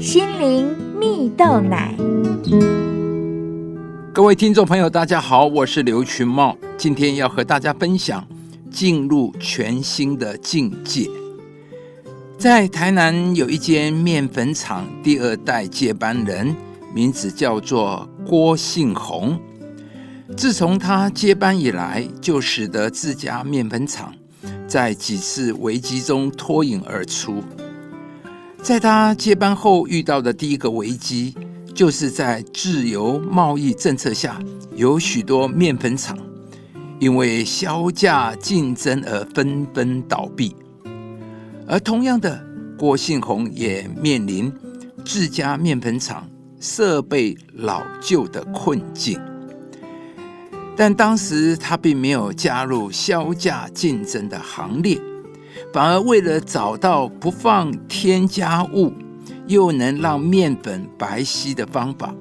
心灵蜜豆奶。各位听众朋友，大家好，我是刘群茂，今天要和大家分享进入全新的境界。在台南有一间面粉厂，第二代接班人名字叫做郭信宏。自从他接班以来，就使得自家面粉厂在几次危机中脱颖而出。在他接班后遇到的第一个危机，就是在自由贸易政策下，有许多面粉厂因为销价竞争而纷纷倒闭。而同样的，郭信宏也面临自家面粉厂设备老旧的困境。但当时他并没有加入销价竞争的行列。反而为了找到不放添加物，又能让面粉白皙的方法，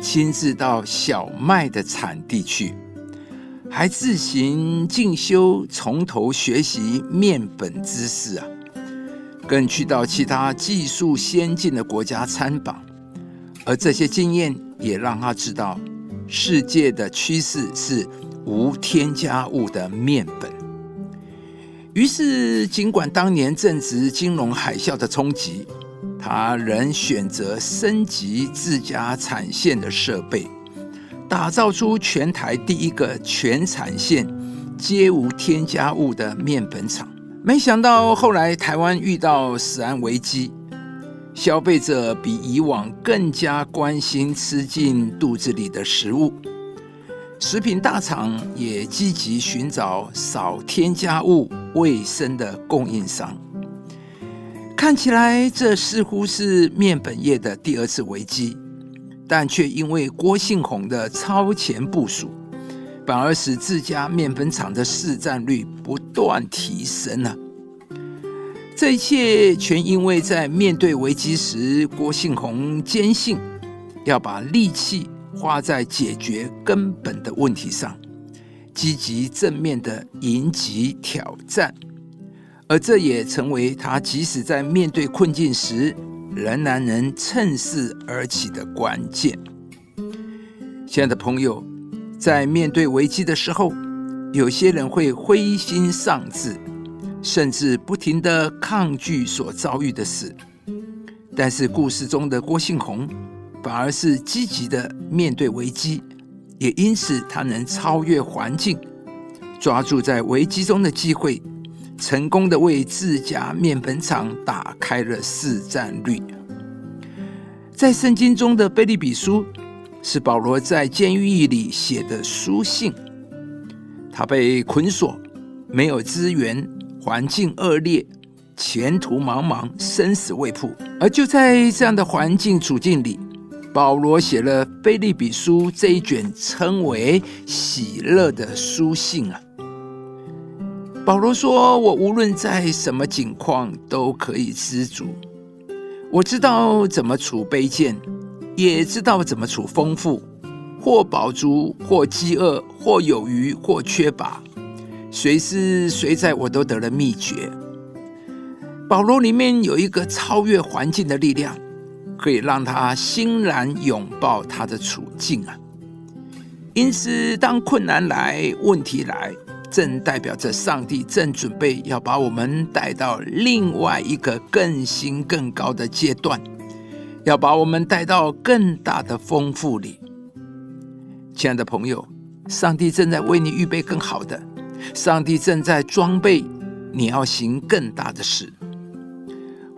亲自到小麦的产地去，还自行进修，从头学习面粉知识啊！更去到其他技术先进的国家参访，而这些经验也让他知道，世界的趋势是无添加物的面粉。于是，尽管当年正值金融海啸的冲击，他仍选择升级自家产线的设备，打造出全台第一个全产线皆无添加物的面粉厂。没想到后来台湾遇到食安危机，消费者比以往更加关心吃进肚子里的食物。食品大厂也积极寻找少添加物、卫生的供应商。看起来这似乎是面粉业的第二次危机，但却因为郭信宏的超前部署，反而使自家面粉厂的市占率不断提升了。这一切全因为在面对危机时，郭信宏坚信要把力气。花在解决根本的问题上，积极正面的迎击挑战，而这也成为他即使在面对困境时，仍然能趁势而起的关键。亲爱的朋友，在面对危机的时候，有些人会灰心丧志，甚至不停的抗拒所遭遇的事。但是故事中的郭信宏。反而是积极的面对危机，也因此他能超越环境，抓住在危机中的机会，成功的为自家面粉厂打开了市占率。在圣经中的菲利比书是保罗在监狱里写的书信，他被捆锁，没有资源，环境恶劣，前途茫茫，生死未卜，而就在这样的环境处境里。保罗写了《菲利比书》这一卷称为“喜乐”的书信啊。保罗说：“我无论在什么境况都可以知足。我知道怎么处卑贱，也知道怎么处丰富，或饱足，或饥饿，或有余，或缺乏。随时随在，我都得了秘诀。”保罗里面有一个超越环境的力量。可以让他欣然拥抱他的处境啊！因此，当困难来、问题来，正代表着上帝正准备要把我们带到另外一个更新、更高的阶段，要把我们带到更大的丰富里。亲爱的朋友，上帝正在为你预备更好的，上帝正在装备你要行更大的事。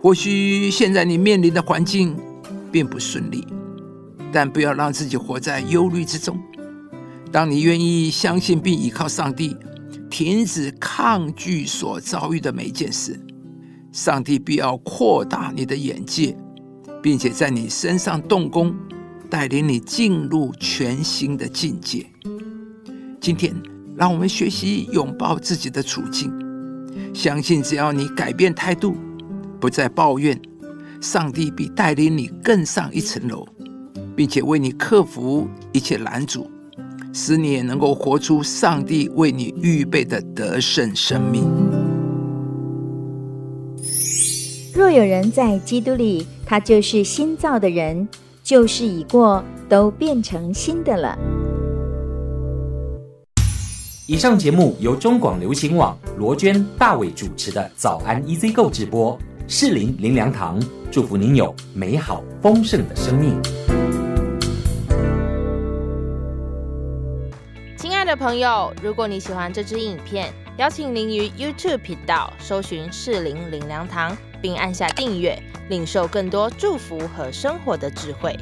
或许现在你面临的环境，并不顺利，但不要让自己活在忧虑之中。当你愿意相信并依靠上帝，停止抗拒所遭遇的每件事，上帝必要扩大你的眼界，并且在你身上动工，带领你进入全新的境界。今天，让我们学习拥抱自己的处境，相信只要你改变态度，不再抱怨。上帝必带领你更上一层楼，并且为你克服一切拦阻，使你也能够活出上帝为你预备的得胜生命。若有人在基督里，他就是新造的人，旧事已过，都变成新的了。以上节目由中广流行网罗娟、大伟主持的《早安 EZ 购》直播，士林林良堂祝福您有美好丰盛的生命。亲爱的朋友，如果你喜欢这支影片，邀请您于 YouTube 频道搜寻“士林林良堂”，并按下订阅，领受更多祝福和生活的智慧。